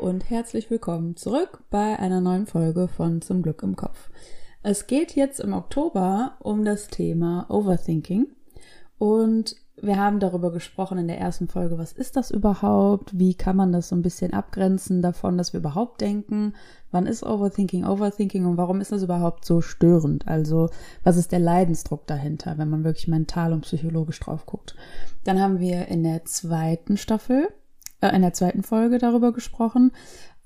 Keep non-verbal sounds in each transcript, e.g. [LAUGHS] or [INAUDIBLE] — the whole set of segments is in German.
und herzlich willkommen zurück bei einer neuen Folge von Zum Glück im Kopf. Es geht jetzt im Oktober um das Thema Overthinking und wir haben darüber gesprochen in der ersten Folge, was ist das überhaupt? Wie kann man das so ein bisschen abgrenzen davon, dass wir überhaupt denken? Wann ist Overthinking Overthinking und warum ist das überhaupt so störend? Also, was ist der Leidensdruck dahinter, wenn man wirklich mental und psychologisch drauf guckt? Dann haben wir in der zweiten Staffel, äh, in der zweiten Folge darüber gesprochen,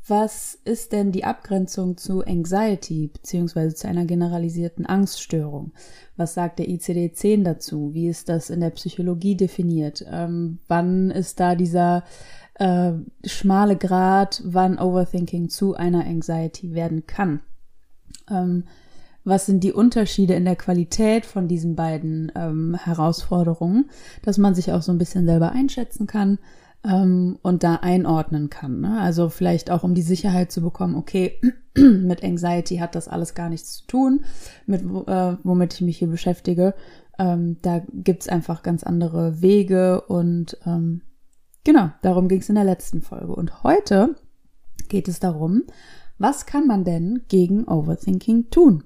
was ist denn die Abgrenzung zu Anxiety beziehungsweise zu einer generalisierten Angststörung? Was sagt der ICD-10 dazu? Wie ist das in der Psychologie definiert? Ähm, wann ist da dieser äh, schmale Grad, wann Overthinking zu einer Anxiety werden kann? Ähm, was sind die Unterschiede in der Qualität von diesen beiden ähm, Herausforderungen, dass man sich auch so ein bisschen selber einschätzen kann? Ähm, und da einordnen kann. Ne? Also vielleicht auch um die Sicherheit zu bekommen, okay, [CLEARS THROAT] mit Anxiety hat das alles gar nichts zu tun, mit äh, womit ich mich hier beschäftige. Ähm, da gibt's einfach ganz andere Wege und ähm, genau, darum ging es in der letzten Folge. Und heute geht es darum, was kann man denn gegen Overthinking tun?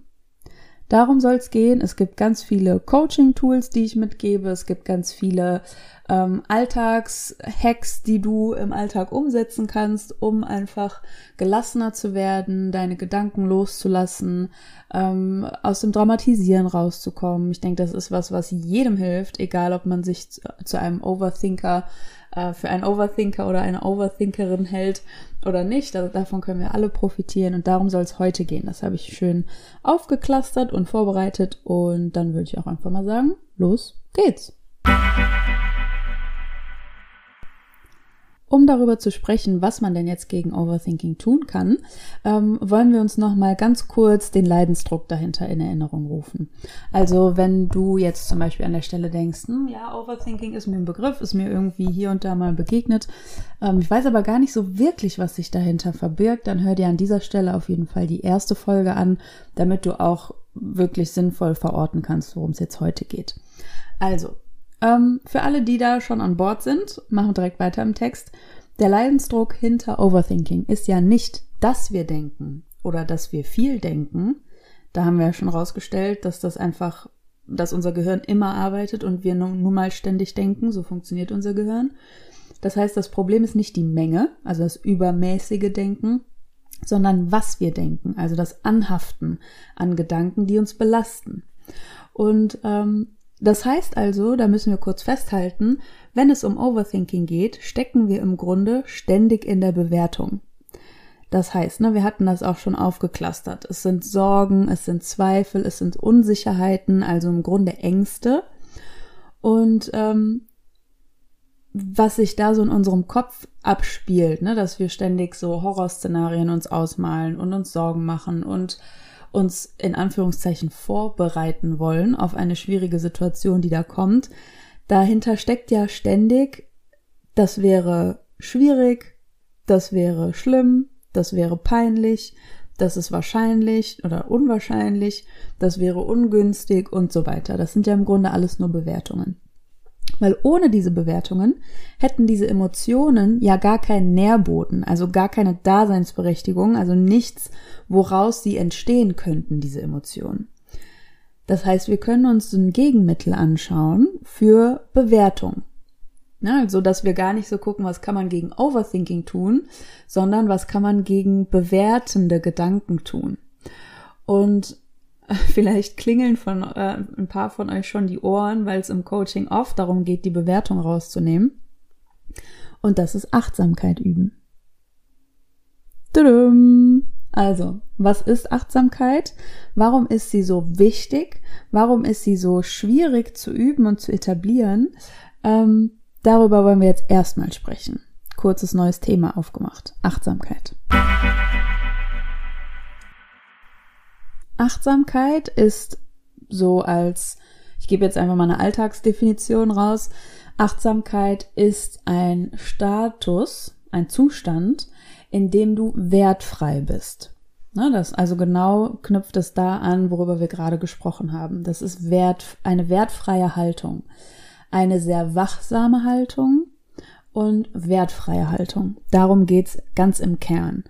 Darum soll es gehen. Es gibt ganz viele Coaching-Tools, die ich mitgebe. Es gibt ganz viele ähm, Alltagshacks, die du im Alltag umsetzen kannst, um einfach gelassener zu werden, deine Gedanken loszulassen, ähm, aus dem Dramatisieren rauszukommen. Ich denke, das ist was, was jedem hilft, egal ob man sich zu, zu einem Overthinker äh, für einen Overthinker oder eine Overthinkerin hält oder nicht. Also davon können wir alle profitieren und darum soll es heute gehen. Das habe ich schön aufgeklustert und vorbereitet und dann würde ich auch einfach mal sagen, los geht's. Um darüber zu sprechen, was man denn jetzt gegen Overthinking tun kann, ähm, wollen wir uns noch mal ganz kurz den Leidensdruck dahinter in Erinnerung rufen. Also wenn du jetzt zum Beispiel an der Stelle denkst, hm, ja, Overthinking ist mir ein Begriff, ist mir irgendwie hier und da mal begegnet, ähm, ich weiß aber gar nicht so wirklich, was sich dahinter verbirgt, dann hör dir an dieser Stelle auf jeden Fall die erste Folge an, damit du auch wirklich sinnvoll verorten kannst, worum es jetzt heute geht. Also, ähm, für alle, die da schon an Bord sind, machen wir direkt weiter im Text. Der Leidensdruck hinter Overthinking ist ja nicht, dass wir denken oder dass wir viel denken. Da haben wir ja schon rausgestellt, dass das einfach, dass unser Gehirn immer arbeitet und wir nun, nun mal ständig denken. So funktioniert unser Gehirn. Das heißt, das Problem ist nicht die Menge, also das übermäßige Denken, sondern was wir denken, also das Anhaften an Gedanken, die uns belasten. Und ähm, das heißt also, da müssen wir kurz festhalten, wenn es um Overthinking geht, stecken wir im Grunde ständig in der Bewertung. Das heißt, ne, wir hatten das auch schon aufgeklustert. Es sind Sorgen, es sind Zweifel, es sind Unsicherheiten, also im Grunde Ängste. Und ähm, was sich da so in unserem Kopf abspielt, ne, dass wir ständig so Horrorszenarien uns ausmalen und uns Sorgen machen und uns in Anführungszeichen vorbereiten wollen auf eine schwierige Situation, die da kommt. Dahinter steckt ja ständig, das wäre schwierig, das wäre schlimm, das wäre peinlich, das ist wahrscheinlich oder unwahrscheinlich, das wäre ungünstig und so weiter. Das sind ja im Grunde alles nur Bewertungen. Weil ohne diese Bewertungen hätten diese Emotionen ja gar keinen Nährboden, also gar keine Daseinsberechtigung, also nichts, woraus sie entstehen könnten, diese Emotionen. Das heißt, wir können uns ein Gegenmittel anschauen für Bewertung. Ja, also, dass wir gar nicht so gucken, was kann man gegen Overthinking tun, sondern was kann man gegen bewertende Gedanken tun. Und [LAUGHS] vielleicht klingeln von äh, ein paar von euch schon die Ohren, weil es im Coaching oft darum geht, die Bewertung rauszunehmen. Und das ist Achtsamkeit üben. Tudum. Also, was ist Achtsamkeit? Warum ist sie so wichtig? Warum ist sie so schwierig zu üben und zu etablieren? Ähm, darüber wollen wir jetzt erstmal sprechen. Kurzes neues Thema aufgemacht. Achtsamkeit. Achtsamkeit ist so als, ich gebe jetzt einfach mal eine Alltagsdefinition raus. Achtsamkeit ist ein Status, ein Zustand, in dem du wertfrei bist. Ne, das also genau knüpft es da an, worüber wir gerade gesprochen haben. Das ist wert, eine wertfreie Haltung, eine sehr wachsame Haltung und wertfreie Haltung. Darum geht's ganz im Kern.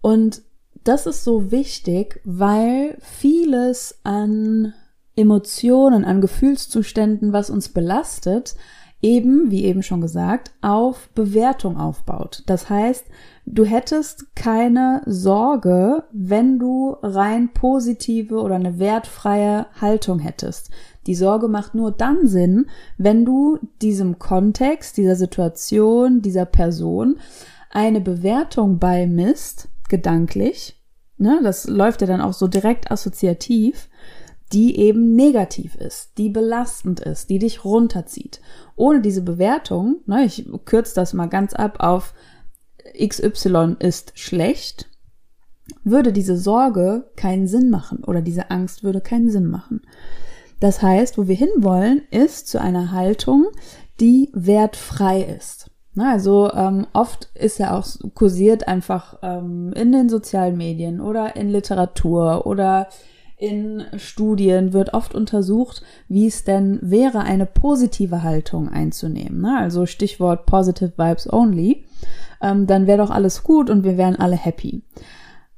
Und das ist so wichtig, weil vieles an Emotionen, an Gefühlszuständen, was uns belastet, eben, wie eben schon gesagt, auf Bewertung aufbaut. Das heißt, du hättest keine Sorge, wenn du rein positive oder eine wertfreie Haltung hättest. Die Sorge macht nur dann Sinn, wenn du diesem Kontext, dieser Situation, dieser Person eine Bewertung beimisst, gedanklich, ne, das läuft ja dann auch so direkt assoziativ, die eben negativ ist, die belastend ist, die dich runterzieht. Ohne diese Bewertung, ne, ich kürze das mal ganz ab auf XY ist schlecht, würde diese Sorge keinen Sinn machen oder diese Angst würde keinen Sinn machen. Das heißt, wo wir hinwollen, ist zu einer Haltung, die wertfrei ist. Also ähm, oft ist ja auch kursiert einfach ähm, in den sozialen Medien oder in Literatur oder in Studien wird oft untersucht, wie es denn wäre, eine positive Haltung einzunehmen. Ne? Also Stichwort Positive Vibes Only. Ähm, dann wäre doch alles gut und wir wären alle happy.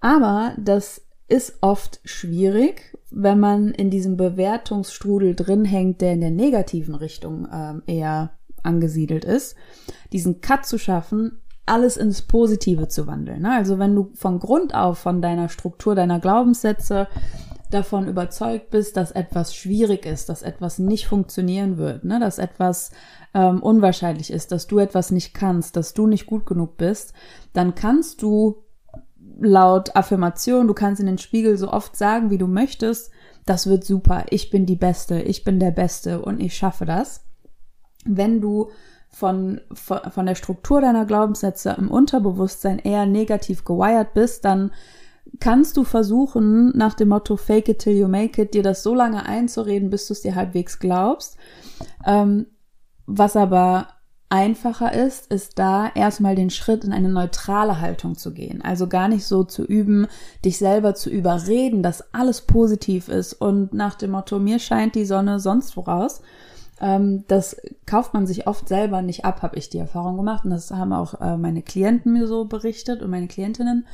Aber das ist oft schwierig, wenn man in diesem Bewertungsstrudel drin hängt, der in der negativen Richtung ähm, eher angesiedelt ist, diesen Cut zu schaffen, alles ins Positive zu wandeln. Ne? Also wenn du von Grund auf von deiner Struktur, deiner Glaubenssätze davon überzeugt bist, dass etwas schwierig ist, dass etwas nicht funktionieren wird, ne? dass etwas ähm, unwahrscheinlich ist, dass du etwas nicht kannst, dass du nicht gut genug bist, dann kannst du laut Affirmation, du kannst in den Spiegel so oft sagen, wie du möchtest, das wird super, ich bin die Beste, ich bin der Beste und ich schaffe das. Wenn du von, von, von der Struktur deiner Glaubenssätze im Unterbewusstsein eher negativ gewired bist, dann kannst du versuchen, nach dem Motto Fake it till you make it, dir das so lange einzureden, bis du es dir halbwegs glaubst. Ähm, was aber einfacher ist, ist da erstmal den Schritt in eine neutrale Haltung zu gehen. Also gar nicht so zu üben, dich selber zu überreden, dass alles positiv ist und nach dem Motto, mir scheint die Sonne sonst voraus. Ähm, das kauft man sich oft selber nicht ab, habe ich die Erfahrung gemacht. Und das haben auch äh, meine Klienten mir so berichtet und meine Klientinnen.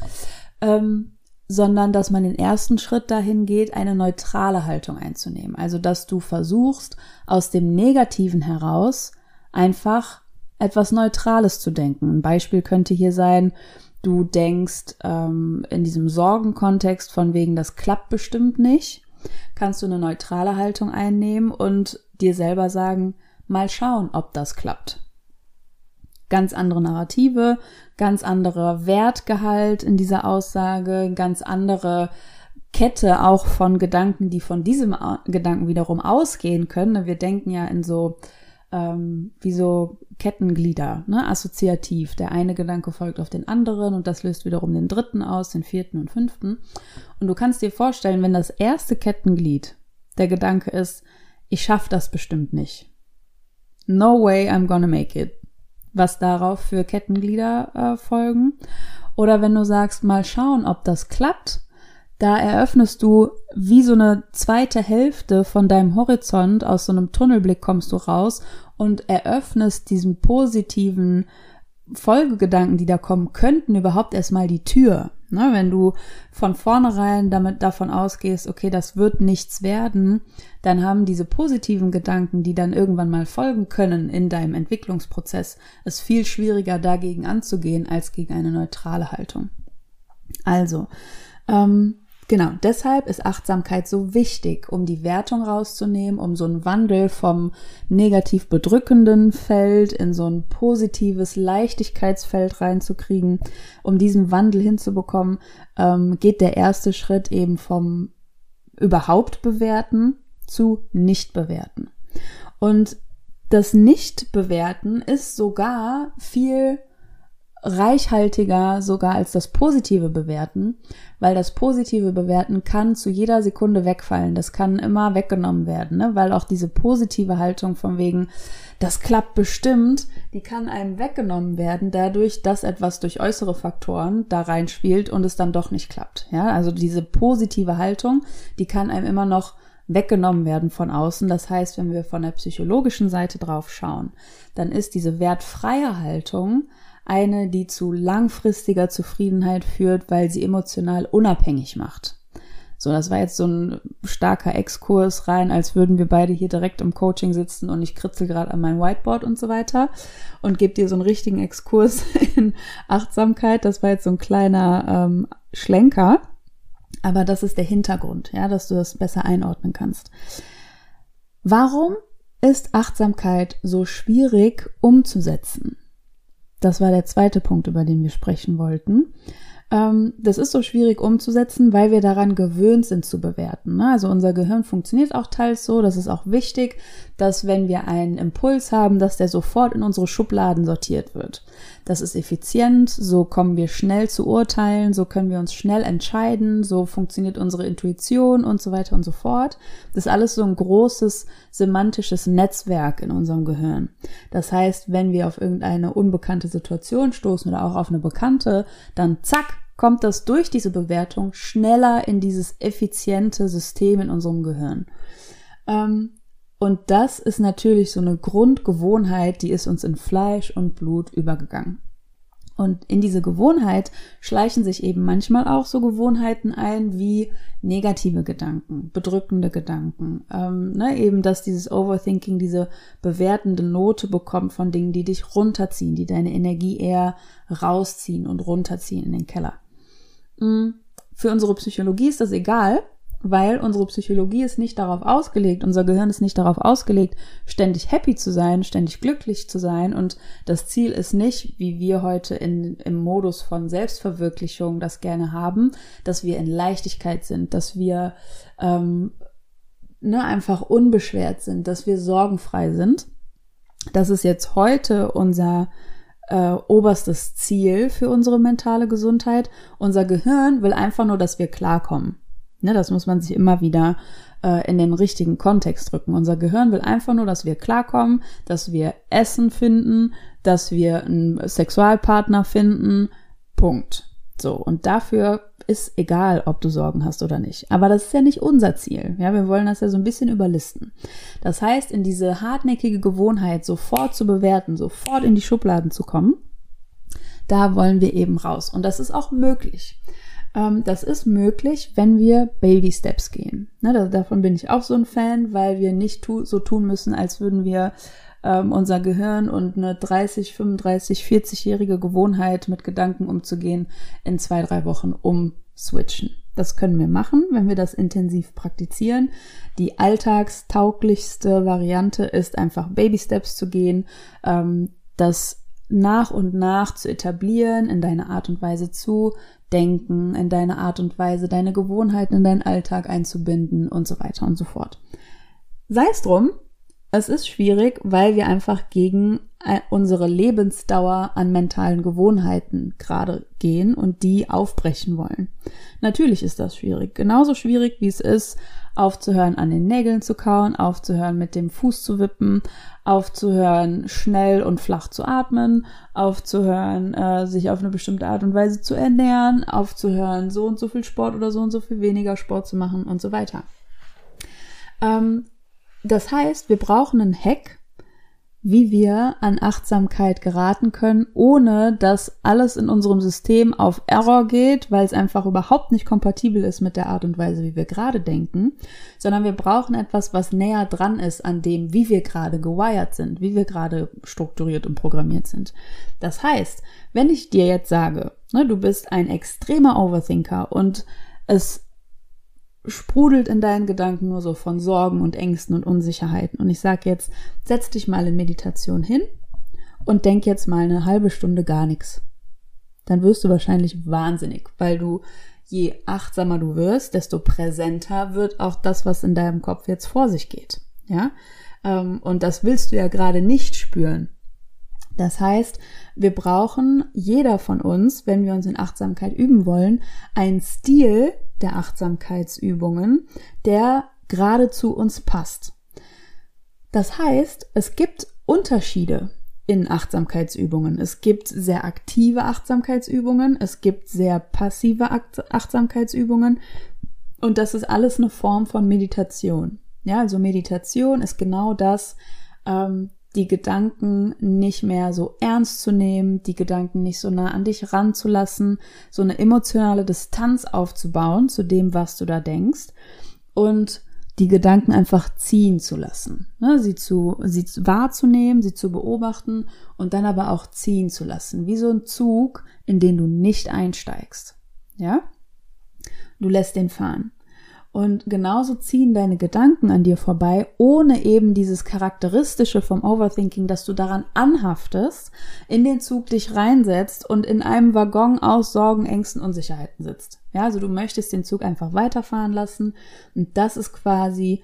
Ähm, sondern dass man den ersten Schritt dahin geht, eine neutrale Haltung einzunehmen. Also dass du versuchst, aus dem Negativen heraus einfach etwas Neutrales zu denken. Ein Beispiel könnte hier sein, du denkst ähm, in diesem Sorgenkontext von wegen, das klappt bestimmt nicht, kannst du eine neutrale Haltung einnehmen und dir selber sagen, mal schauen, ob das klappt ganz andere Narrative, ganz anderer Wertgehalt in dieser Aussage, ganz andere Kette auch von Gedanken, die von diesem Gedanken wiederum ausgehen können. Wir denken ja in so ähm, wie so Kettenglieder, ne? assoziativ. Der eine Gedanke folgt auf den anderen und das löst wiederum den dritten aus, den vierten und fünften. Und du kannst dir vorstellen, wenn das erste Kettenglied der Gedanke ist, ich schaff das bestimmt nicht. No way I'm gonna make it was darauf für Kettenglieder äh, folgen. Oder wenn du sagst, mal schauen, ob das klappt, da eröffnest du wie so eine zweite Hälfte von deinem Horizont, aus so einem Tunnelblick kommst du raus und eröffnest diesen positiven Folgegedanken, die da kommen könnten, überhaupt erstmal die Tür. Ne, wenn du von vornherein damit davon ausgehst, okay, das wird nichts werden, dann haben diese positiven Gedanken, die dann irgendwann mal folgen können in deinem Entwicklungsprozess, es viel schwieriger dagegen anzugehen als gegen eine neutrale Haltung. Also, ähm, Genau, deshalb ist Achtsamkeit so wichtig, um die Wertung rauszunehmen, um so einen Wandel vom negativ bedrückenden Feld in so ein positives Leichtigkeitsfeld reinzukriegen. Um diesen Wandel hinzubekommen, ähm, geht der erste Schritt eben vom überhaupt bewerten zu nicht bewerten. Und das Nicht-Bewerten ist sogar viel reichhaltiger sogar als das positive Bewerten, weil das positive Bewerten kann zu jeder Sekunde wegfallen. Das kann immer weggenommen werden, ne? weil auch diese positive Haltung von wegen, das klappt bestimmt, die kann einem weggenommen werden dadurch, dass etwas durch äußere Faktoren da reinspielt und es dann doch nicht klappt. Ja, also diese positive Haltung, die kann einem immer noch weggenommen werden von außen. Das heißt, wenn wir von der psychologischen Seite drauf schauen, dann ist diese wertfreie Haltung eine, die zu langfristiger Zufriedenheit führt, weil sie emotional unabhängig macht. So, das war jetzt so ein starker Exkurs rein, als würden wir beide hier direkt im Coaching sitzen und ich kritzel gerade an mein Whiteboard und so weiter und gebe dir so einen richtigen Exkurs [LAUGHS] in Achtsamkeit. Das war jetzt so ein kleiner ähm, Schlenker, aber das ist der Hintergrund, ja, dass du das besser einordnen kannst. Warum ist Achtsamkeit so schwierig umzusetzen? Das war der zweite Punkt, über den wir sprechen wollten. Ähm, das ist so schwierig umzusetzen, weil wir daran gewöhnt sind zu bewerten. Ne? Also unser Gehirn funktioniert auch teils so. Das ist auch wichtig, dass wenn wir einen Impuls haben, dass der sofort in unsere Schubladen sortiert wird. Das ist effizient, so kommen wir schnell zu Urteilen, so können wir uns schnell entscheiden, so funktioniert unsere Intuition und so weiter und so fort. Das ist alles so ein großes semantisches Netzwerk in unserem Gehirn. Das heißt, wenn wir auf irgendeine unbekannte Situation stoßen oder auch auf eine bekannte, dann zack, kommt das durch diese Bewertung schneller in dieses effiziente System in unserem Gehirn. Ähm, und das ist natürlich so eine Grundgewohnheit, die ist uns in Fleisch und Blut übergegangen. Und in diese Gewohnheit schleichen sich eben manchmal auch so Gewohnheiten ein wie negative Gedanken, bedrückende Gedanken. Ähm, ne, eben, dass dieses Overthinking diese bewertende Note bekommt von Dingen, die dich runterziehen, die deine Energie eher rausziehen und runterziehen in den Keller. Mm, für unsere Psychologie ist das egal, weil unsere Psychologie ist nicht darauf ausgelegt, unser Gehirn ist nicht darauf ausgelegt, ständig happy zu sein, ständig glücklich zu sein. Und das Ziel ist nicht, wie wir heute in, im Modus von Selbstverwirklichung das gerne haben, dass wir in Leichtigkeit sind, dass wir ähm, ne, einfach unbeschwert sind, dass wir sorgenfrei sind. Das ist jetzt heute unser äh, oberstes Ziel für unsere mentale Gesundheit. Unser Gehirn will einfach nur, dass wir klarkommen. Ne, das muss man sich immer wieder äh, in den richtigen Kontext drücken. Unser Gehirn will einfach nur, dass wir klarkommen, dass wir Essen finden, dass wir einen Sexualpartner finden. Punkt. So, und dafür ist egal, ob du Sorgen hast oder nicht. Aber das ist ja nicht unser Ziel. Ja, wir wollen das ja so ein bisschen überlisten. Das heißt, in diese hartnäckige Gewohnheit, sofort zu bewerten, sofort in die Schubladen zu kommen, da wollen wir eben raus. Und das ist auch möglich. Ähm, das ist möglich, wenn wir Baby Steps gehen. Ne, davon bin ich auch so ein Fan, weil wir nicht tu so tun müssen, als würden wir ähm, unser Gehirn und eine 30, 35, 40-jährige Gewohnheit mit Gedanken umzugehen in zwei, drei Wochen umswitchen. Das können wir machen, wenn wir das intensiv praktizieren. Die alltagstauglichste Variante ist einfach Baby Steps zu gehen, ähm, das nach und nach zu etablieren, in deine Art und Weise zu Denken, in deine Art und Weise, deine Gewohnheiten in deinen Alltag einzubinden und so weiter und so fort. Sei es drum, es ist schwierig, weil wir einfach gegen äh, unsere Lebensdauer an mentalen Gewohnheiten gerade gehen und die aufbrechen wollen. Natürlich ist das schwierig. Genauso schwierig, wie es ist, aufzuhören, an den Nägeln zu kauen, aufzuhören, mit dem Fuß zu wippen, aufzuhören, schnell und flach zu atmen, aufzuhören, äh, sich auf eine bestimmte Art und Weise zu ernähren, aufzuhören, so und so viel Sport oder so und so viel weniger Sport zu machen und so weiter. Ähm, das heißt, wir brauchen einen Hack, wie wir an Achtsamkeit geraten können, ohne dass alles in unserem System auf Error geht, weil es einfach überhaupt nicht kompatibel ist mit der Art und Weise, wie wir gerade denken, sondern wir brauchen etwas, was näher dran ist an dem, wie wir gerade gewired sind, wie wir gerade strukturiert und programmiert sind. Das heißt, wenn ich dir jetzt sage, ne, du bist ein extremer Overthinker und es sprudelt in deinen Gedanken nur so von Sorgen und Ängsten und Unsicherheiten. Und ich sage jetzt, setz dich mal in Meditation hin und denk jetzt mal eine halbe Stunde gar nichts. Dann wirst du wahrscheinlich wahnsinnig, weil du je achtsamer du wirst, desto präsenter wird auch das, was in deinem Kopf jetzt vor sich geht. Ja, ähm, und das willst du ja gerade nicht spüren. Das heißt, wir brauchen jeder von uns, wenn wir uns in Achtsamkeit üben wollen, einen Stil, der Achtsamkeitsübungen, der gerade zu uns passt. Das heißt, es gibt Unterschiede in Achtsamkeitsübungen. Es gibt sehr aktive Achtsamkeitsübungen, es gibt sehr passive Achtsamkeitsübungen Und das ist alles eine Form von Meditation. Ja, also Meditation ist genau das, ähm, die Gedanken nicht mehr so ernst zu nehmen, die Gedanken nicht so nah an dich ranzulassen, so eine emotionale Distanz aufzubauen zu dem, was du da denkst und die Gedanken einfach ziehen zu lassen, ne? sie zu, sie wahrzunehmen, sie zu beobachten und dann aber auch ziehen zu lassen, wie so ein Zug, in den du nicht einsteigst. Ja? Du lässt den fahren. Und genauso ziehen deine Gedanken an dir vorbei, ohne eben dieses Charakteristische vom Overthinking, dass du daran anhaftest, in den Zug dich reinsetzt und in einem Waggon aus Sorgen, Ängsten, Unsicherheiten sitzt. Ja, also du möchtest den Zug einfach weiterfahren lassen. Und das ist quasi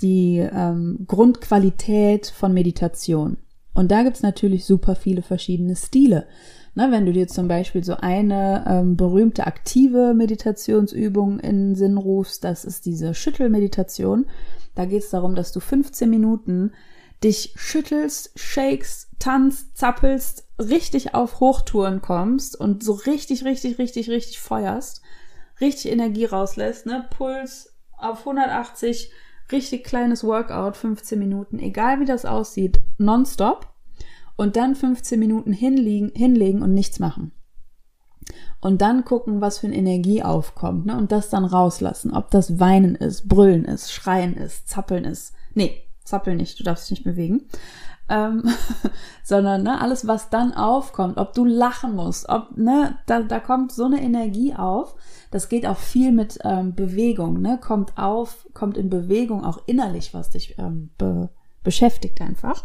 die ähm, Grundqualität von Meditation. Und da gibt's natürlich super viele verschiedene Stile. Ne, wenn du dir zum Beispiel so eine ähm, berühmte aktive Meditationsübung in den Sinn rufst, das ist diese Schüttelmeditation. Da geht es darum, dass du 15 Minuten dich schüttelst, shakes, tanzt, zappelst, richtig auf Hochtouren kommst und so richtig, richtig, richtig, richtig feuerst, richtig Energie rauslässt, ne? Puls auf 180, richtig kleines Workout, 15 Minuten, egal wie das aussieht, nonstop und dann 15 Minuten hinlegen, hinlegen und nichts machen. Und dann gucken, was für eine Energie aufkommt, ne? Und das dann rauslassen. Ob das Weinen ist, Brüllen ist, Schreien ist, Zappeln ist. Nee, zappeln nicht, du darfst dich nicht bewegen. Ähm, [LAUGHS] sondern ne, alles, was dann aufkommt, ob du lachen musst, ob, ne, da, da kommt so eine Energie auf. Das geht auch viel mit ähm, Bewegung, ne? Kommt auf, kommt in Bewegung auch innerlich, was dich ähm, be beschäftigt einfach.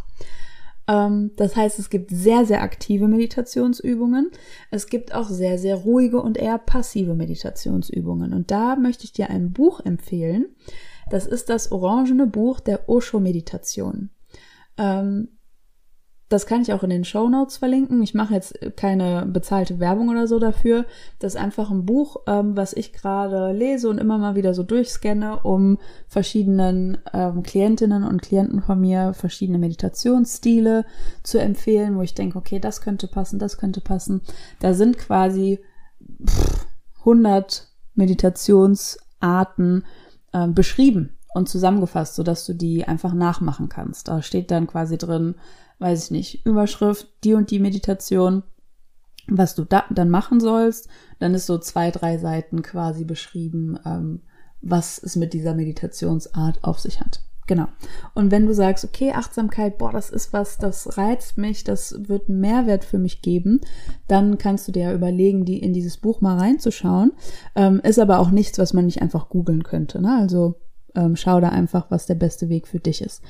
Ähm, das heißt, es gibt sehr, sehr aktive Meditationsübungen. Es gibt auch sehr, sehr ruhige und eher passive Meditationsübungen. Und da möchte ich dir ein Buch empfehlen. Das ist das orangene Buch der Osho-Meditation. Ähm, das kann ich auch in den Show Notes verlinken. Ich mache jetzt keine bezahlte Werbung oder so dafür. Das ist einfach ein Buch, ähm, was ich gerade lese und immer mal wieder so durchscanne, um verschiedenen ähm, Klientinnen und Klienten von mir verschiedene Meditationsstile zu empfehlen, wo ich denke, okay, das könnte passen, das könnte passen. Da sind quasi pff, 100 Meditationsarten äh, beschrieben und zusammengefasst, sodass du die einfach nachmachen kannst. Da steht dann quasi drin, weiß ich nicht, Überschrift, die und die Meditation, was du da, dann machen sollst. Dann ist so zwei, drei Seiten quasi beschrieben, ähm, was es mit dieser Meditationsart auf sich hat. Genau. Und wenn du sagst, okay, Achtsamkeit, boah, das ist was, das reizt mich, das wird einen Mehrwert für mich geben, dann kannst du dir ja überlegen, die in dieses Buch mal reinzuschauen. Ähm, ist aber auch nichts, was man nicht einfach googeln könnte. Ne? Also ähm, schau da einfach, was der beste Weg für dich ist.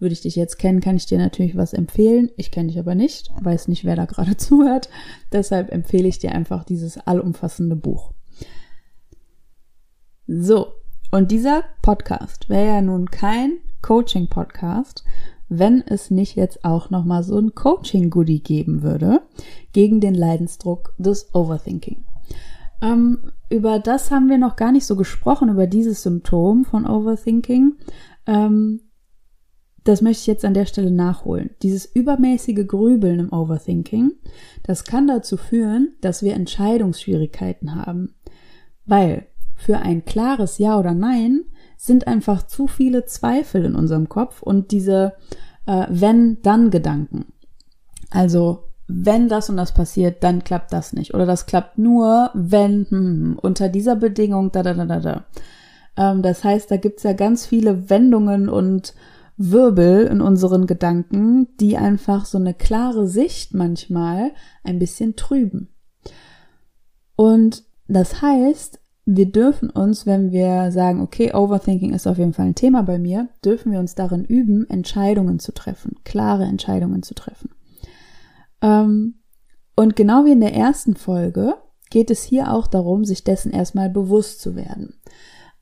Würde ich dich jetzt kennen, kann ich dir natürlich was empfehlen. Ich kenne dich aber nicht, weiß nicht, wer da gerade [LAUGHS] zuhört. Deshalb empfehle ich dir einfach dieses allumfassende Buch. So, und dieser Podcast wäre ja nun kein Coaching-Podcast, wenn es nicht jetzt auch nochmal so ein Coaching-Goodie geben würde gegen den Leidensdruck des Overthinking. Ähm, über das haben wir noch gar nicht so gesprochen, über dieses Symptom von Overthinking. Ähm, das möchte ich jetzt an der Stelle nachholen. Dieses übermäßige Grübeln im Overthinking, das kann dazu führen, dass wir Entscheidungsschwierigkeiten haben. Weil für ein klares Ja oder Nein sind einfach zu viele Zweifel in unserem Kopf und diese äh, Wenn-Dann-Gedanken. Also wenn das und das passiert, dann klappt das nicht. Oder das klappt nur, wenn hm, hm unter dieser Bedingung, da, da, da, da, da. Ähm, das heißt, da gibt's ja ganz viele Wendungen und Wirbel in unseren Gedanken, die einfach so eine klare Sicht manchmal ein bisschen trüben. Und das heißt, wir dürfen uns, wenn wir sagen, okay, Overthinking ist auf jeden Fall ein Thema bei mir, dürfen wir uns darin üben, Entscheidungen zu treffen, klare Entscheidungen zu treffen. Ähm, und genau wie in der ersten Folge geht es hier auch darum, sich dessen erstmal bewusst zu werden.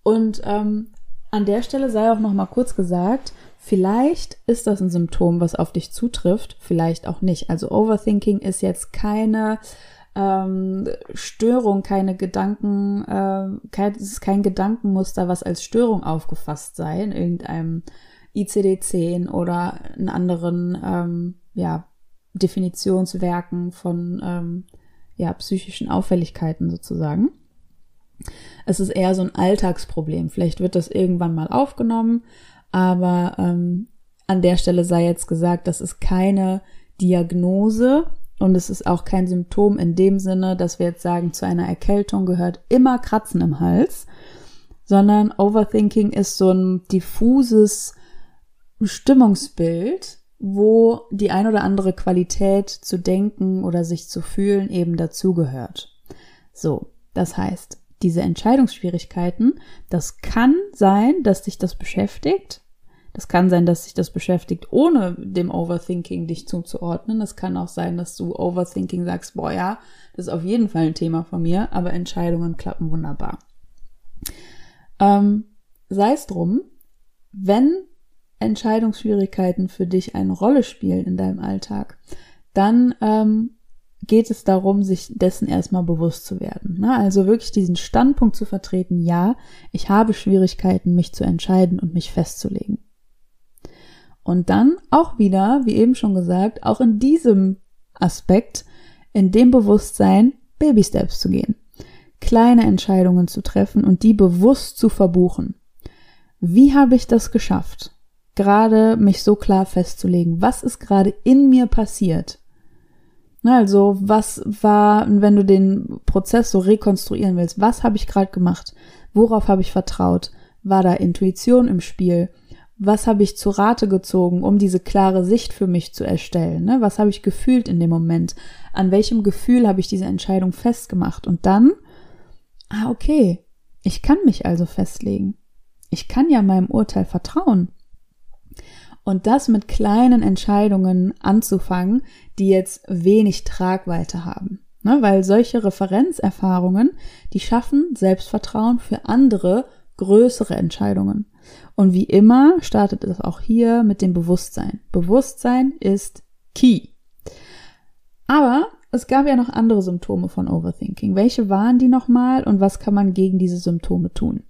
Und ähm, an der Stelle sei auch noch mal kurz gesagt, vielleicht ist das ein Symptom, was auf dich zutrifft, vielleicht auch nicht. Also Overthinking ist jetzt keine ähm, Störung, keine Gedanken, äh, kein, es ist kein Gedankenmuster, was als Störung aufgefasst sei in irgendeinem ICD-10 oder in anderen ähm, ja, Definitionswerken von ähm, ja, psychischen Auffälligkeiten sozusagen. Es ist eher so ein Alltagsproblem. Vielleicht wird das irgendwann mal aufgenommen, aber ähm, an der Stelle sei jetzt gesagt, das ist keine Diagnose und es ist auch kein Symptom in dem Sinne, dass wir jetzt sagen, zu einer Erkältung gehört immer Kratzen im Hals, sondern Overthinking ist so ein diffuses Stimmungsbild, wo die ein oder andere Qualität zu denken oder sich zu fühlen eben dazugehört. So, das heißt, diese Entscheidungsschwierigkeiten, das kann sein, dass dich das beschäftigt. Das kann sein, dass sich das beschäftigt, ohne dem Overthinking dich zuzuordnen. Es kann auch sein, dass du Overthinking sagst, boah ja, das ist auf jeden Fall ein Thema von mir, aber Entscheidungen klappen wunderbar. Ähm, sei es drum, wenn Entscheidungsschwierigkeiten für dich eine Rolle spielen in deinem Alltag, dann ähm, geht es darum, sich dessen erstmal bewusst zu werden. Ne? Also wirklich diesen Standpunkt zu vertreten, ja, ich habe Schwierigkeiten, mich zu entscheiden und mich festzulegen. Und dann auch wieder, wie eben schon gesagt, auch in diesem Aspekt, in dem Bewusstsein, Baby Steps zu gehen. Kleine Entscheidungen zu treffen und die bewusst zu verbuchen. Wie habe ich das geschafft? gerade mich so klar festzulegen, was ist gerade in mir passiert. Also, was war, wenn du den Prozess so rekonstruieren willst, was habe ich gerade gemacht? Worauf habe ich vertraut? War da Intuition im Spiel? Was habe ich zu Rate gezogen, um diese klare Sicht für mich zu erstellen? Ne? Was habe ich gefühlt in dem Moment? An welchem Gefühl habe ich diese Entscheidung festgemacht? Und dann, ah, okay, ich kann mich also festlegen. Ich kann ja meinem Urteil vertrauen. Und das mit kleinen Entscheidungen anzufangen, die jetzt wenig Tragweite haben. Ne? Weil solche Referenzerfahrungen, die schaffen Selbstvertrauen für andere größere Entscheidungen. Und wie immer startet es auch hier mit dem Bewusstsein. Bewusstsein ist key. Aber es gab ja noch andere Symptome von Overthinking. Welche waren die nochmal und was kann man gegen diese Symptome tun?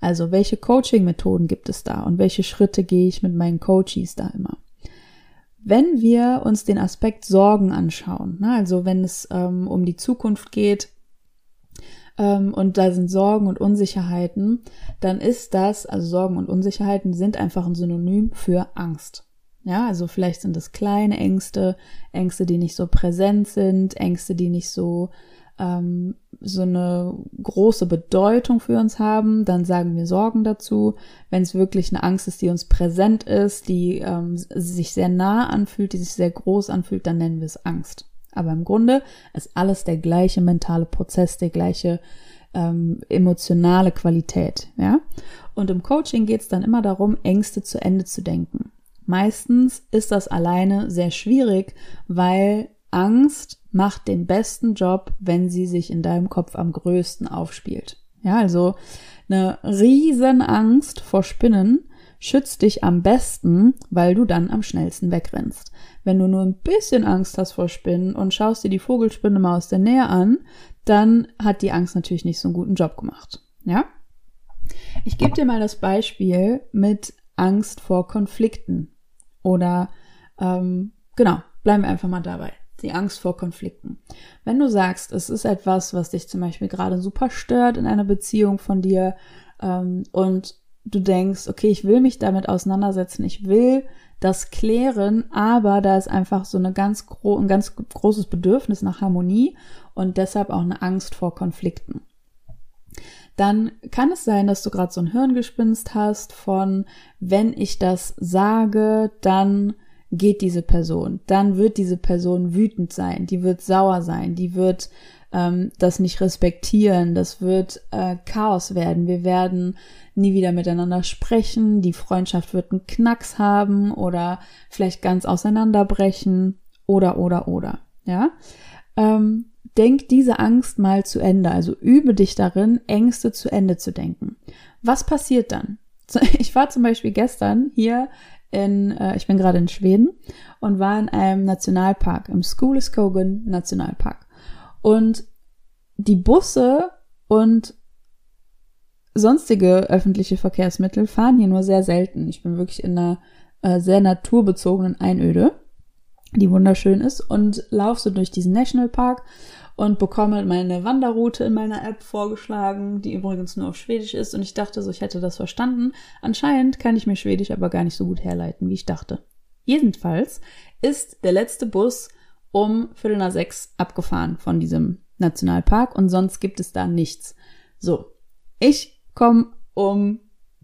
Also welche Coaching-Methoden gibt es da und welche Schritte gehe ich mit meinen Coaches da immer? Wenn wir uns den Aspekt Sorgen anschauen, ne, also wenn es ähm, um die Zukunft geht, ähm, und da sind Sorgen und Unsicherheiten, dann ist das, also Sorgen und Unsicherheiten sind einfach ein Synonym für Angst. Ja, also vielleicht sind es kleine Ängste, Ängste, die nicht so präsent sind, Ängste, die nicht so ähm, so eine große Bedeutung für uns haben, dann sagen wir Sorgen dazu. Wenn es wirklich eine Angst ist, die uns präsent ist, die ähm, sich sehr nah anfühlt, die sich sehr groß anfühlt, dann nennen wir es Angst. Aber im Grunde ist alles der gleiche mentale Prozess, der gleiche ähm, emotionale Qualität. Ja? Und im Coaching geht es dann immer darum, Ängste zu Ende zu denken. Meistens ist das alleine sehr schwierig, weil Angst macht den besten Job, wenn sie sich in deinem Kopf am größten aufspielt. Ja, also eine riesen Angst vor Spinnen schützt dich am besten, weil du dann am schnellsten wegrennst. Wenn du nur ein bisschen Angst hast vor Spinnen und schaust dir die Vogelspinne mal aus der Nähe an, dann hat die Angst natürlich nicht so einen guten Job gemacht. Ja? Ich gebe dir mal das Beispiel mit Angst vor Konflikten. Oder ähm, genau, bleiben wir einfach mal dabei die Angst vor Konflikten. Wenn du sagst, es ist etwas, was dich zum Beispiel gerade super stört in einer Beziehung von dir ähm, und du denkst, okay, ich will mich damit auseinandersetzen, ich will das klären, aber da ist einfach so eine ganz gro ein ganz großes Bedürfnis nach Harmonie und deshalb auch eine Angst vor Konflikten. Dann kann es sein, dass du gerade so ein Hirngespinst hast von, wenn ich das sage, dann geht diese Person, dann wird diese Person wütend sein, die wird sauer sein, die wird ähm, das nicht respektieren, das wird äh, Chaos werden, wir werden nie wieder miteinander sprechen, die Freundschaft wird einen Knacks haben oder vielleicht ganz auseinanderbrechen oder oder oder, ja. Ähm, denk diese Angst mal zu Ende, also übe dich darin, Ängste zu Ende zu denken. Was passiert dann? [LAUGHS] Ich war zum Beispiel gestern hier in, äh, ich bin gerade in Schweden und war in einem Nationalpark, im Skogen Nationalpark. Und die Busse und sonstige öffentliche Verkehrsmittel fahren hier nur sehr selten. Ich bin wirklich in einer äh, sehr naturbezogenen Einöde. die wunderschön ist und laufe so durch diesen Nationalpark und bekomme meine Wanderroute in meiner App vorgeschlagen, die übrigens nur auf Schwedisch ist und ich dachte so, ich hätte das verstanden. Anscheinend kann ich mir Schwedisch aber gar nicht so gut herleiten, wie ich dachte. Jedenfalls ist der letzte Bus um Viertel nach sechs abgefahren von diesem Nationalpark und sonst gibt es da nichts. So, ich komme um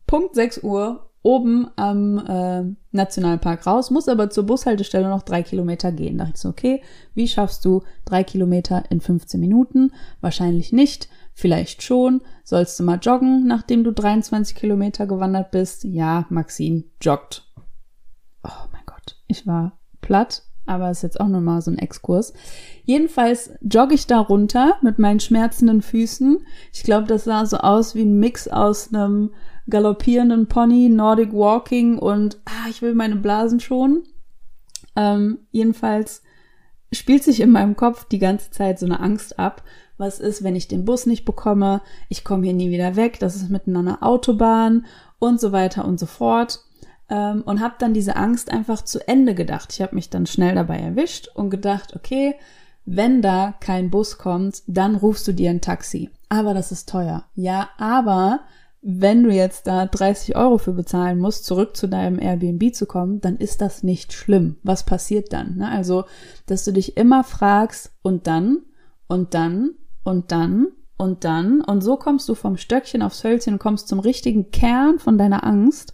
Punkt 6 Uhr oben am äh, Nationalpark raus, muss aber zur Bushaltestelle noch drei Kilometer gehen. Da dachte ich so, okay, wie schaffst du drei Kilometer in 15 Minuten? Wahrscheinlich nicht, vielleicht schon. Sollst du mal joggen, nachdem du 23 Kilometer gewandert bist? Ja, Maxine joggt. Oh mein Gott, ich war platt, aber ist jetzt auch nochmal so ein Exkurs. Jedenfalls jogge ich da runter mit meinen schmerzenden Füßen. Ich glaube, das sah so aus wie ein Mix aus einem galoppierenden Pony, Nordic Walking und ah, ich will meine Blasen schonen. Ähm, jedenfalls spielt sich in meinem Kopf die ganze Zeit so eine Angst ab. Was ist, wenn ich den Bus nicht bekomme? Ich komme hier nie wieder weg. Das ist mitten an einer Autobahn und so weiter und so fort. Ähm, und habe dann diese Angst einfach zu Ende gedacht. Ich habe mich dann schnell dabei erwischt und gedacht, okay, wenn da kein Bus kommt, dann rufst du dir ein Taxi. Aber das ist teuer. Ja, aber wenn du jetzt da 30 Euro für bezahlen musst, zurück zu deinem Airbnb zu kommen, dann ist das nicht schlimm. Was passiert dann? Ne? Also, dass du dich immer fragst und dann und dann und dann und dann und so kommst du vom Stöckchen aufs Hölzchen und kommst zum richtigen Kern von deiner Angst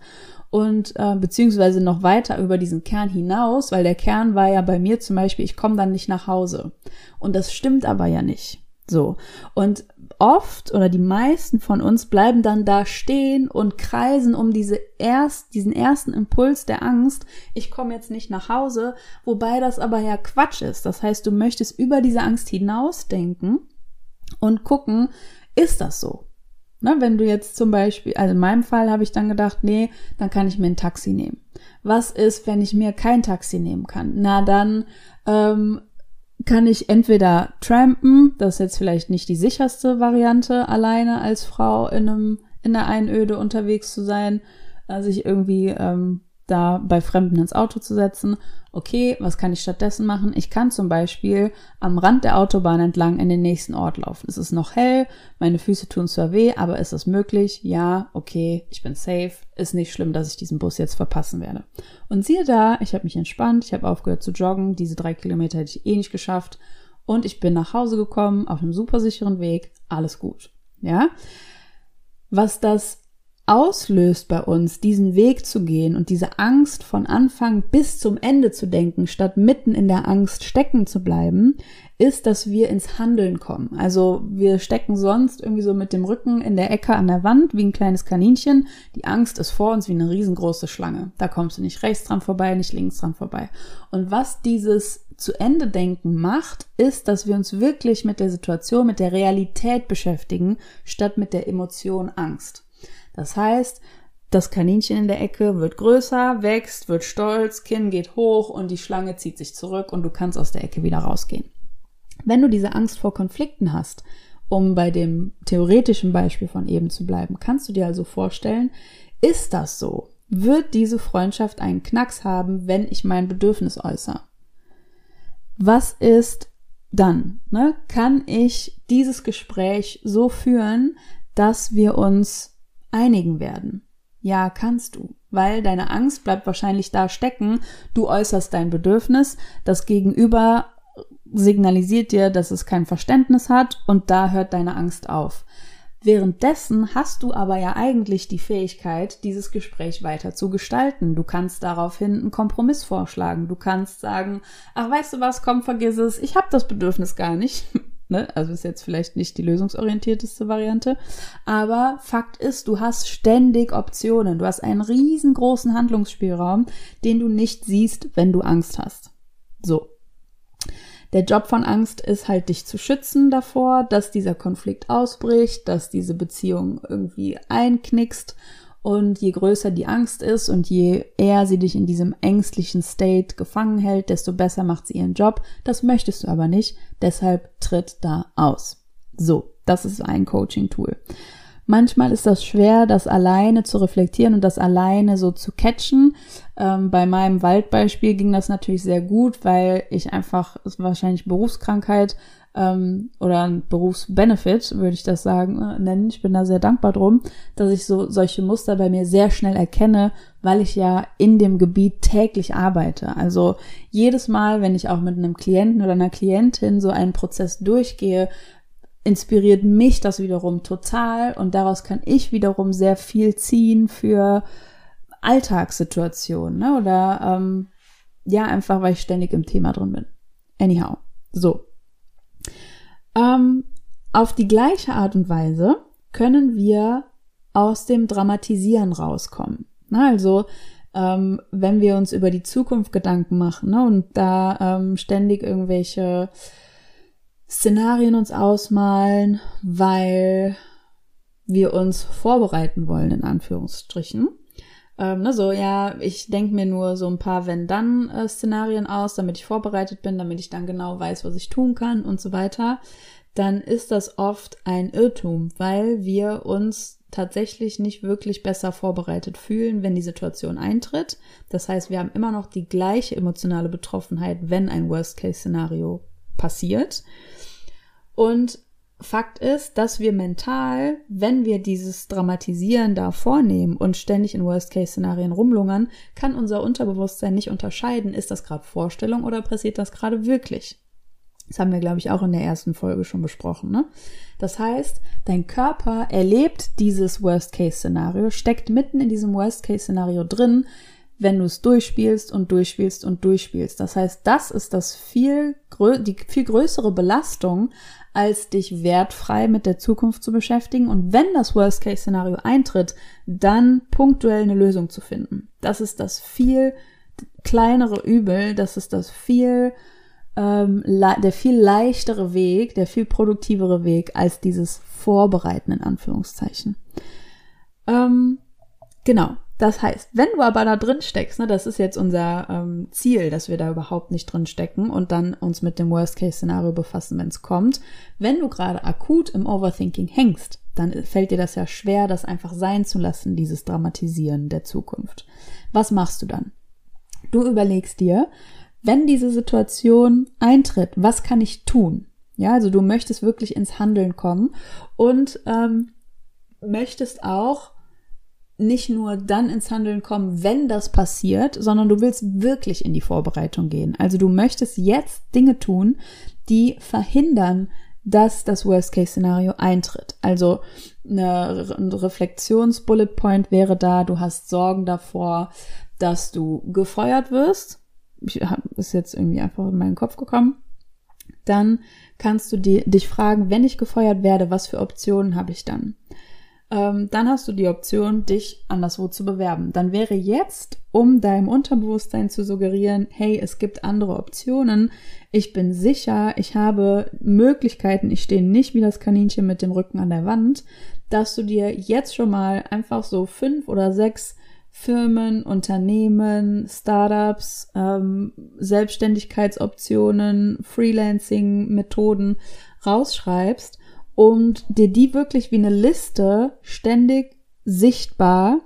und äh, beziehungsweise noch weiter über diesen Kern hinaus, weil der Kern war ja bei mir zum Beispiel, ich komme dann nicht nach Hause. Und das stimmt aber ja nicht. So. Und oft oder die meisten von uns bleiben dann da stehen und kreisen um diese erst, diesen ersten Impuls der Angst, ich komme jetzt nicht nach Hause, wobei das aber ja Quatsch ist. Das heißt, du möchtest über diese Angst hinausdenken und gucken, ist das so? Ne, wenn du jetzt zum Beispiel, also in meinem Fall habe ich dann gedacht, nee, dann kann ich mir ein Taxi nehmen. Was ist, wenn ich mir kein Taxi nehmen kann? Na dann ähm, kann ich entweder trampen, das ist jetzt vielleicht nicht die sicherste Variante, alleine als Frau in einem in der Einöde unterwegs zu sein, äh, sich irgendwie ähm, da bei Fremden ins Auto zu setzen. Okay, was kann ich stattdessen machen? Ich kann zum Beispiel am Rand der Autobahn entlang in den nächsten Ort laufen. Es ist noch hell, meine Füße tun zwar weh, aber ist das möglich? Ja, okay, ich bin safe. Ist nicht schlimm, dass ich diesen Bus jetzt verpassen werde. Und siehe da, ich habe mich entspannt, ich habe aufgehört zu joggen. Diese drei Kilometer hätte ich eh nicht geschafft. Und ich bin nach Hause gekommen, auf einem super sicheren Weg. Alles gut. Ja? Was das auslöst bei uns, diesen Weg zu gehen und diese Angst von Anfang bis zum Ende zu denken, statt mitten in der Angst stecken zu bleiben, ist, dass wir ins Handeln kommen. Also wir stecken sonst irgendwie so mit dem Rücken in der Ecke an der Wand wie ein kleines Kaninchen. Die Angst ist vor uns wie eine riesengroße Schlange. Da kommst du nicht rechts dran vorbei, nicht links dran vorbei. Und was dieses zu Ende denken macht, ist, dass wir uns wirklich mit der Situation, mit der Realität beschäftigen, statt mit der Emotion Angst. Das heißt, das Kaninchen in der Ecke wird größer, wächst, wird stolz, Kinn geht hoch und die Schlange zieht sich zurück und du kannst aus der Ecke wieder rausgehen. Wenn du diese Angst vor Konflikten hast, um bei dem theoretischen Beispiel von eben zu bleiben, kannst du dir also vorstellen, ist das so? Wird diese Freundschaft einen Knacks haben, wenn ich mein Bedürfnis äußere? Was ist dann? Ne? Kann ich dieses Gespräch so führen, dass wir uns einigen werden. Ja, kannst du, weil deine Angst bleibt wahrscheinlich da stecken, du äußerst dein Bedürfnis, das Gegenüber signalisiert dir, dass es kein Verständnis hat und da hört deine Angst auf. Währenddessen hast du aber ja eigentlich die Fähigkeit, dieses Gespräch weiter zu gestalten. Du kannst daraufhin einen Kompromiss vorschlagen. Du kannst sagen, ach weißt du was, komm, vergiss es, ich habe das Bedürfnis gar nicht. [LAUGHS] Ne? Also ist jetzt vielleicht nicht die lösungsorientierteste Variante. Aber Fakt ist, du hast ständig Optionen. Du hast einen riesengroßen Handlungsspielraum, den du nicht siehst, wenn du Angst hast. So. Der Job von Angst ist halt, dich zu schützen davor, dass dieser Konflikt ausbricht, dass diese Beziehung irgendwie einknickst und je größer die Angst ist und je eher sie dich in diesem ängstlichen State gefangen hält, desto besser macht sie ihren Job. Das möchtest du aber nicht. Deshalb tritt da aus. So, das ist ein Coaching-Tool. Manchmal ist das schwer, das alleine zu reflektieren und das alleine so zu catchen. Ähm, bei meinem Waldbeispiel ging das natürlich sehr gut, weil ich einfach, wahrscheinlich Berufskrankheit ähm, oder ein Berufsbenefit, würde ich das sagen, äh, nennen. Ich bin da sehr dankbar drum, dass ich so solche Muster bei mir sehr schnell erkenne, weil ich ja in dem Gebiet täglich arbeite. Also jedes Mal, wenn ich auch mit einem Klienten oder einer Klientin so einen Prozess durchgehe, inspiriert mich das wiederum total und daraus kann ich wiederum sehr viel ziehen für Alltagssituationen ne? oder ähm, ja, einfach weil ich ständig im Thema drin bin. Anyhow, so. Ähm, auf die gleiche Art und Weise können wir aus dem Dramatisieren rauskommen. Na, also ähm, wenn wir uns über die Zukunft Gedanken machen ne, und da ähm, ständig irgendwelche Szenarien uns ausmalen, weil wir uns vorbereiten wollen, in Anführungsstrichen. Ähm, ne, so, ja, ich denke mir nur so ein paar Wenn-Dann-Szenarien aus, damit ich vorbereitet bin, damit ich dann genau weiß, was ich tun kann und so weiter. Dann ist das oft ein Irrtum, weil wir uns tatsächlich nicht wirklich besser vorbereitet fühlen, wenn die Situation eintritt. Das heißt, wir haben immer noch die gleiche emotionale Betroffenheit, wenn ein Worst-Case-Szenario passiert. Und Fakt ist, dass wir mental, wenn wir dieses Dramatisieren da vornehmen und ständig in Worst-Case-Szenarien rumlungern, kann unser Unterbewusstsein nicht unterscheiden, ist das gerade Vorstellung oder passiert das gerade wirklich. Das haben wir, glaube ich, auch in der ersten Folge schon besprochen. Ne? Das heißt, dein Körper erlebt dieses Worst-Case-Szenario, steckt mitten in diesem Worst-Case-Szenario drin, wenn du es durchspielst und durchspielst und durchspielst. Das heißt, das ist das viel, die viel größere Belastung, als dich wertfrei mit der Zukunft zu beschäftigen und wenn das Worst-Case-Szenario eintritt, dann punktuell eine Lösung zu finden. Das ist das viel kleinere Übel, das ist das viel ähm, der viel leichtere Weg, der viel produktivere Weg als dieses Vorbereiten in Anführungszeichen. Ähm, genau. Das heißt, wenn du aber da drin steckst, ne, das ist jetzt unser ähm, Ziel, dass wir da überhaupt nicht drin stecken und dann uns mit dem Worst-Case-Szenario befassen, wenn es kommt. Wenn du gerade akut im Overthinking hängst, dann fällt dir das ja schwer, das einfach sein zu lassen, dieses Dramatisieren der Zukunft. Was machst du dann? Du überlegst dir, wenn diese Situation eintritt, was kann ich tun? Ja, also du möchtest wirklich ins Handeln kommen und ähm, möchtest auch nicht nur dann ins Handeln kommen, wenn das passiert, sondern du willst wirklich in die Vorbereitung gehen. Also du möchtest jetzt Dinge tun, die verhindern, dass das Worst-Case-Szenario eintritt. Also eine Reflexions-Bullet Point wäre da, du hast Sorgen davor, dass du gefeuert wirst. Ich, ist jetzt irgendwie einfach in meinen Kopf gekommen. Dann kannst du die, dich fragen, wenn ich gefeuert werde, was für Optionen habe ich dann? Ähm, dann hast du die Option, dich anderswo zu bewerben. Dann wäre jetzt, um deinem Unterbewusstsein zu suggerieren, hey, es gibt andere Optionen, ich bin sicher, ich habe Möglichkeiten, ich stehe nicht wie das Kaninchen mit dem Rücken an der Wand, dass du dir jetzt schon mal einfach so fünf oder sechs Firmen, Unternehmen, Startups, ähm, Selbstständigkeitsoptionen, Freelancing-Methoden rausschreibst und dir die wirklich wie eine Liste ständig sichtbar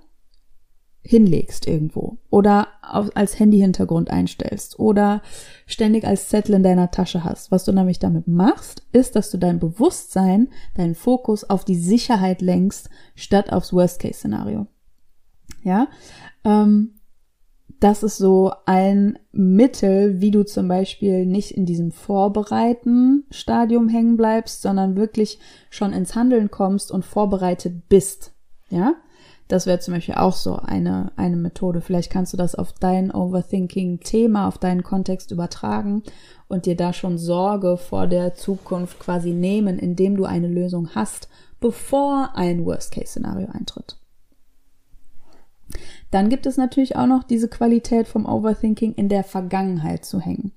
hinlegst irgendwo oder als Handy-Hintergrund einstellst oder ständig als Zettel in deiner Tasche hast. Was du nämlich damit machst, ist, dass du dein Bewusstsein, deinen Fokus auf die Sicherheit lenkst, statt aufs Worst-Case-Szenario. Ja, ähm, das ist so ein Mittel, wie du zum Beispiel nicht in diesem Vorbereiten Stadium hängen bleibst, sondern wirklich schon ins Handeln kommst und vorbereitet bist. Ja, das wäre zum Beispiel auch so eine, eine Methode. Vielleicht kannst du das auf dein Overthinking-Thema, auf deinen Kontext übertragen und dir da schon Sorge vor der Zukunft quasi nehmen, indem du eine Lösung hast, bevor ein Worst-Case-Szenario eintritt. Dann gibt es natürlich auch noch diese Qualität vom Overthinking in der Vergangenheit zu hängen.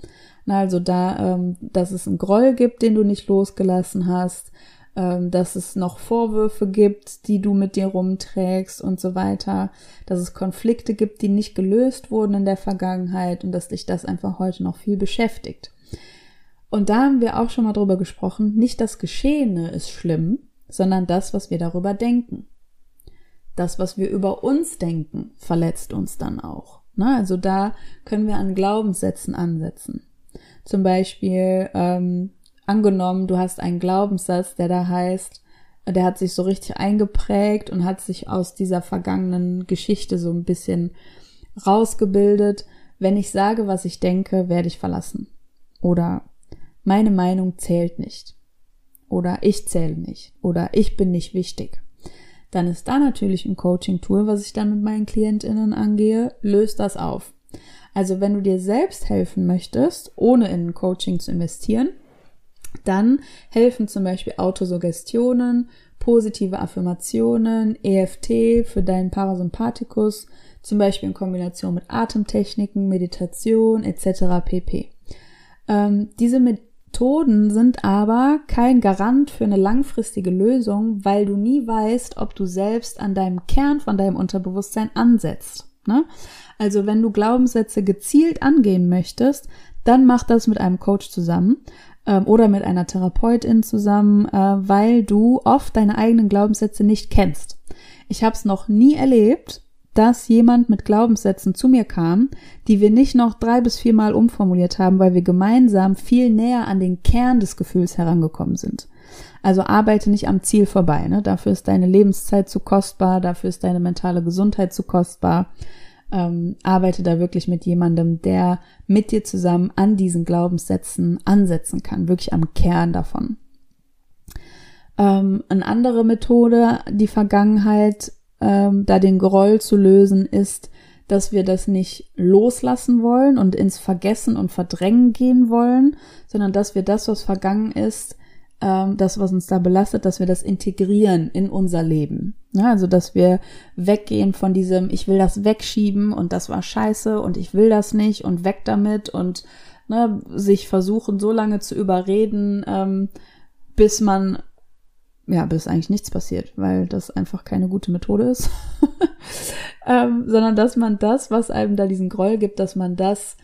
Also da, ähm, dass es einen Groll gibt, den du nicht losgelassen hast, ähm, dass es noch Vorwürfe gibt, die du mit dir rumträgst und so weiter, dass es Konflikte gibt, die nicht gelöst wurden in der Vergangenheit und dass dich das einfach heute noch viel beschäftigt. Und da haben wir auch schon mal drüber gesprochen, nicht das Geschehene ist schlimm, sondern das, was wir darüber denken. Das, was wir über uns denken, verletzt uns dann auch. Na, also da können wir an Glaubenssätzen ansetzen. Zum Beispiel, ähm, angenommen, du hast einen Glaubenssatz, der da heißt, der hat sich so richtig eingeprägt und hat sich aus dieser vergangenen Geschichte so ein bisschen rausgebildet. Wenn ich sage, was ich denke, werde ich verlassen. Oder meine Meinung zählt nicht. Oder ich zähle nicht. Oder ich bin nicht wichtig. Dann ist da natürlich ein Coaching-Tool, was ich dann mit meinen KlientInnen angehe, löst das auf. Also wenn du dir selbst helfen möchtest, ohne in ein Coaching zu investieren, dann helfen zum Beispiel Autosuggestionen, positive Affirmationen, EFT für deinen Parasympathikus, zum Beispiel in Kombination mit Atemtechniken, Meditation etc. pp. Ähm, diese Methoden sind aber kein Garant für eine langfristige Lösung, weil du nie weißt, ob du selbst an deinem Kern von deinem Unterbewusstsein ansetzt. Ne? Also wenn du Glaubenssätze gezielt angehen möchtest, dann mach das mit einem Coach zusammen ähm, oder mit einer Therapeutin zusammen, äh, weil du oft deine eigenen Glaubenssätze nicht kennst. Ich habe es noch nie erlebt, dass jemand mit Glaubenssätzen zu mir kam, die wir nicht noch drei bis viermal umformuliert haben, weil wir gemeinsam viel näher an den Kern des Gefühls herangekommen sind. Also arbeite nicht am Ziel vorbei. Ne? Dafür ist deine Lebenszeit zu kostbar, dafür ist deine mentale Gesundheit zu kostbar ähm, arbeite da wirklich mit jemandem, der mit dir zusammen an diesen Glaubenssätzen ansetzen kann, wirklich am Kern davon. Ähm, eine andere Methode, die Vergangenheit, ähm, da den Groll zu lösen, ist, dass wir das nicht loslassen wollen und ins Vergessen und Verdrängen gehen wollen, sondern dass wir das, was vergangen ist, ähm, das, was uns da belastet, dass wir das integrieren in unser Leben. Ja, also, dass wir weggehen von diesem, ich will das wegschieben und das war scheiße und ich will das nicht und weg damit und ne, sich versuchen, so lange zu überreden, ähm, bis man, ja, bis eigentlich nichts passiert, weil das einfach keine gute Methode ist. [LAUGHS] ähm, sondern dass man das, was einem da diesen Groll gibt, dass man das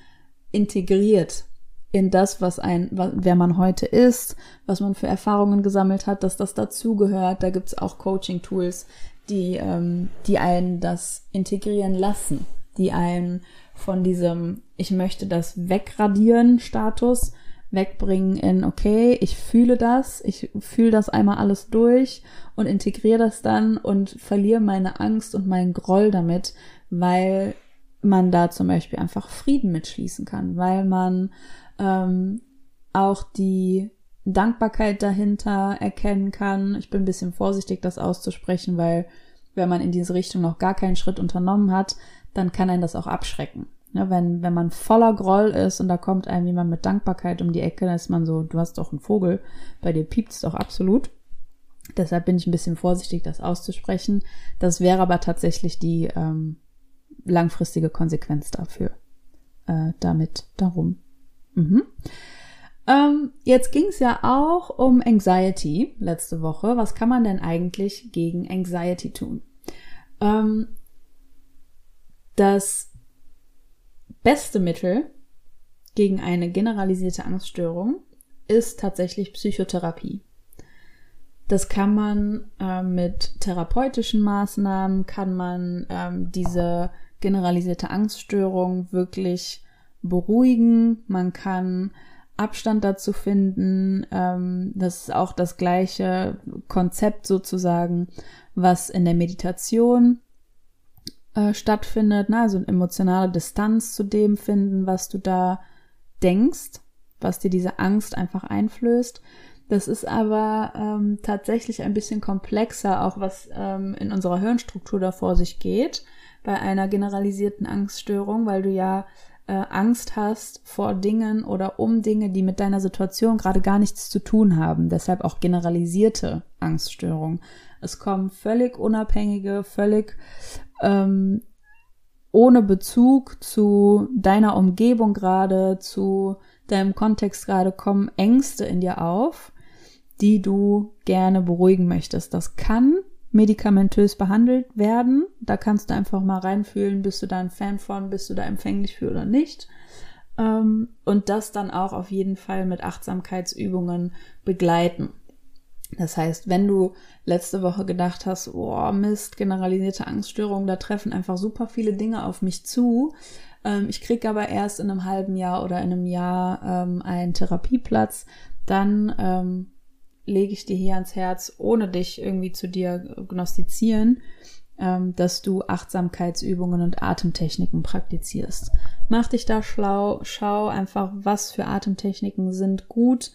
integriert in das, was ein, wer man heute ist, was man für Erfahrungen gesammelt hat, dass das dazugehört. Da gibt's auch Coaching-Tools, die, ähm, die einen das integrieren lassen, die einen von diesem Ich möchte das wegradieren Status wegbringen in okay, ich fühle das, ich fühle das einmal alles durch und integriere das dann und verliere meine Angst und meinen Groll damit, weil man da zum Beispiel einfach Frieden mitschließen kann, weil man ähm, auch die Dankbarkeit dahinter erkennen kann. Ich bin ein bisschen vorsichtig, das auszusprechen, weil wenn man in diese Richtung noch gar keinen Schritt unternommen hat, dann kann einen das auch abschrecken. Ja, wenn, wenn man voller Groll ist und da kommt einem jemand mit Dankbarkeit um die Ecke, dann ist man so, du hast doch einen Vogel, bei dir piept's doch absolut. Deshalb bin ich ein bisschen vorsichtig, das auszusprechen. Das wäre aber tatsächlich die ähm, langfristige Konsequenz dafür. Äh, damit darum. Mhm. Ähm, jetzt ging es ja auch um Anxiety letzte Woche. Was kann man denn eigentlich gegen Anxiety tun? Ähm, das beste Mittel gegen eine generalisierte Angststörung ist tatsächlich Psychotherapie. Das kann man äh, mit therapeutischen Maßnahmen, kann man ähm, diese generalisierte Angststörung wirklich beruhigen, man kann Abstand dazu finden. Ähm, das ist auch das gleiche Konzept sozusagen, was in der Meditation äh, stattfindet. Ne? Also eine emotionale Distanz zu dem finden, was du da denkst, was dir diese Angst einfach einflößt. Das ist aber ähm, tatsächlich ein bisschen komplexer, auch was ähm, in unserer Hirnstruktur da vor sich geht, bei einer generalisierten Angststörung, weil du ja äh, Angst hast vor Dingen oder um Dinge, die mit deiner Situation gerade gar nichts zu tun haben. Deshalb auch generalisierte Angststörung. Es kommen völlig unabhängige, völlig ähm, ohne Bezug zu deiner Umgebung gerade, zu deinem Kontext gerade, kommen Ängste in dir auf, die du gerne beruhigen möchtest. Das kann medikamentös behandelt werden. Da kannst du einfach mal reinfühlen, bist du da ein Fan von, bist du da empfänglich für oder nicht. Ähm, und das dann auch auf jeden Fall mit Achtsamkeitsübungen begleiten. Das heißt, wenn du letzte Woche gedacht hast, oh Mist, generalisierte Angststörungen, da treffen einfach super viele Dinge auf mich zu. Ähm, ich kriege aber erst in einem halben Jahr oder in einem Jahr ähm, einen Therapieplatz, dann lege ich dir hier ans Herz, ohne dich irgendwie zu diagnostizieren, ähm, dass du Achtsamkeitsübungen und Atemtechniken praktizierst. Mach dich da schlau, schau einfach, was für Atemtechniken sind gut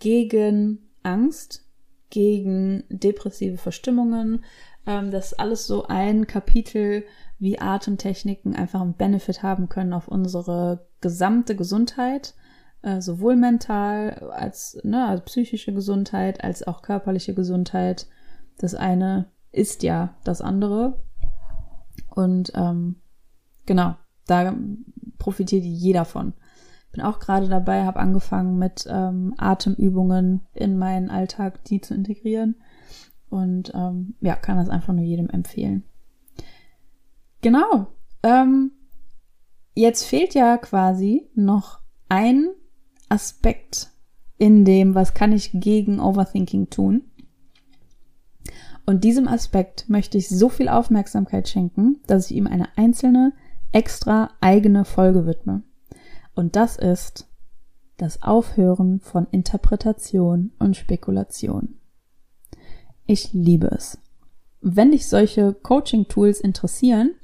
gegen Angst, gegen depressive Verstimmungen. Ähm, das ist alles so ein Kapitel, wie Atemtechniken einfach einen Benefit haben können auf unsere gesamte Gesundheit äh, sowohl mental als, ne, als psychische Gesundheit, als auch körperliche Gesundheit. Das eine ist ja das andere. Und ähm, genau, da profitiert jeder von. Bin auch gerade dabei, habe angefangen mit ähm, Atemübungen in meinen Alltag, die zu integrieren. Und ähm, ja, kann das einfach nur jedem empfehlen. Genau. Ähm, jetzt fehlt ja quasi noch ein Aspekt in dem, was kann ich gegen Overthinking tun. Und diesem Aspekt möchte ich so viel Aufmerksamkeit schenken, dass ich ihm eine einzelne, extra eigene Folge widme. Und das ist das Aufhören von Interpretation und Spekulation. Ich liebe es. Wenn dich solche Coaching-Tools interessieren,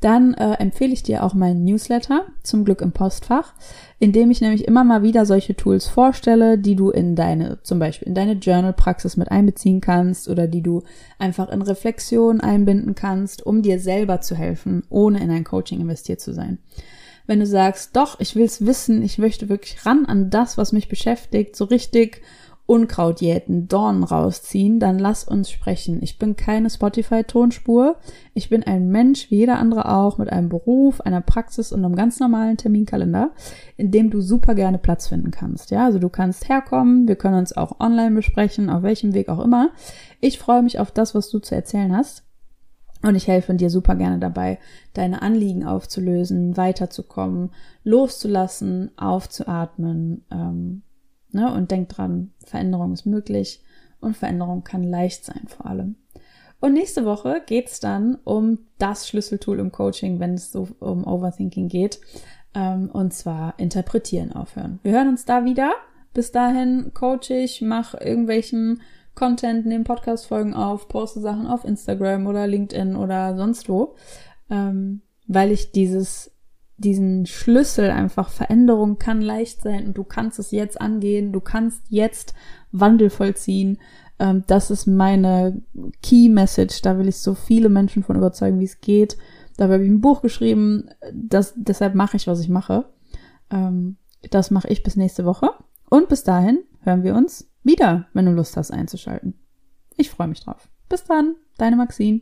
dann äh, empfehle ich dir auch meinen Newsletter, zum Glück im Postfach, in dem ich nämlich immer mal wieder solche Tools vorstelle, die du in deine, zum Beispiel in deine Journal-Praxis mit einbeziehen kannst oder die du einfach in Reflexion einbinden kannst, um dir selber zu helfen, ohne in ein Coaching investiert zu sein. Wenn du sagst, doch, ich will's wissen, ich möchte wirklich ran an das, was mich beschäftigt, so richtig Unkraut jäten, Dornen rausziehen, dann lass uns sprechen. Ich bin keine Spotify-Tonspur. Ich bin ein Mensch, wie jeder andere auch, mit einem Beruf, einer Praxis und einem ganz normalen Terminkalender, in dem du super gerne Platz finden kannst. Ja, also du kannst herkommen, wir können uns auch online besprechen, auf welchem Weg auch immer. Ich freue mich auf das, was du zu erzählen hast. Und ich helfe dir super gerne dabei, deine Anliegen aufzulösen, weiterzukommen, loszulassen, aufzuatmen, ähm, Ne? Und denk dran, Veränderung ist möglich und Veränderung kann leicht sein vor allem. Und nächste Woche geht's dann um das Schlüsseltool im Coaching, wenn es so um Overthinking geht. Ähm, und zwar interpretieren aufhören. Wir hören uns da wieder. Bis dahin coach ich, mach irgendwelchen Content, nehme Podcast-Folgen auf, poste Sachen auf Instagram oder LinkedIn oder sonst wo, ähm, weil ich dieses diesen Schlüssel einfach Veränderung kann leicht sein und du kannst es jetzt angehen, du kannst jetzt Wandel vollziehen. Ähm, das ist meine Key Message. Da will ich so viele Menschen von überzeugen, wie es geht. Dabei habe ich ein Buch geschrieben. Das, deshalb mache ich, was ich mache. Ähm, das mache ich bis nächste Woche. Und bis dahin hören wir uns wieder, wenn du Lust hast einzuschalten. Ich freue mich drauf. Bis dann, deine Maxine.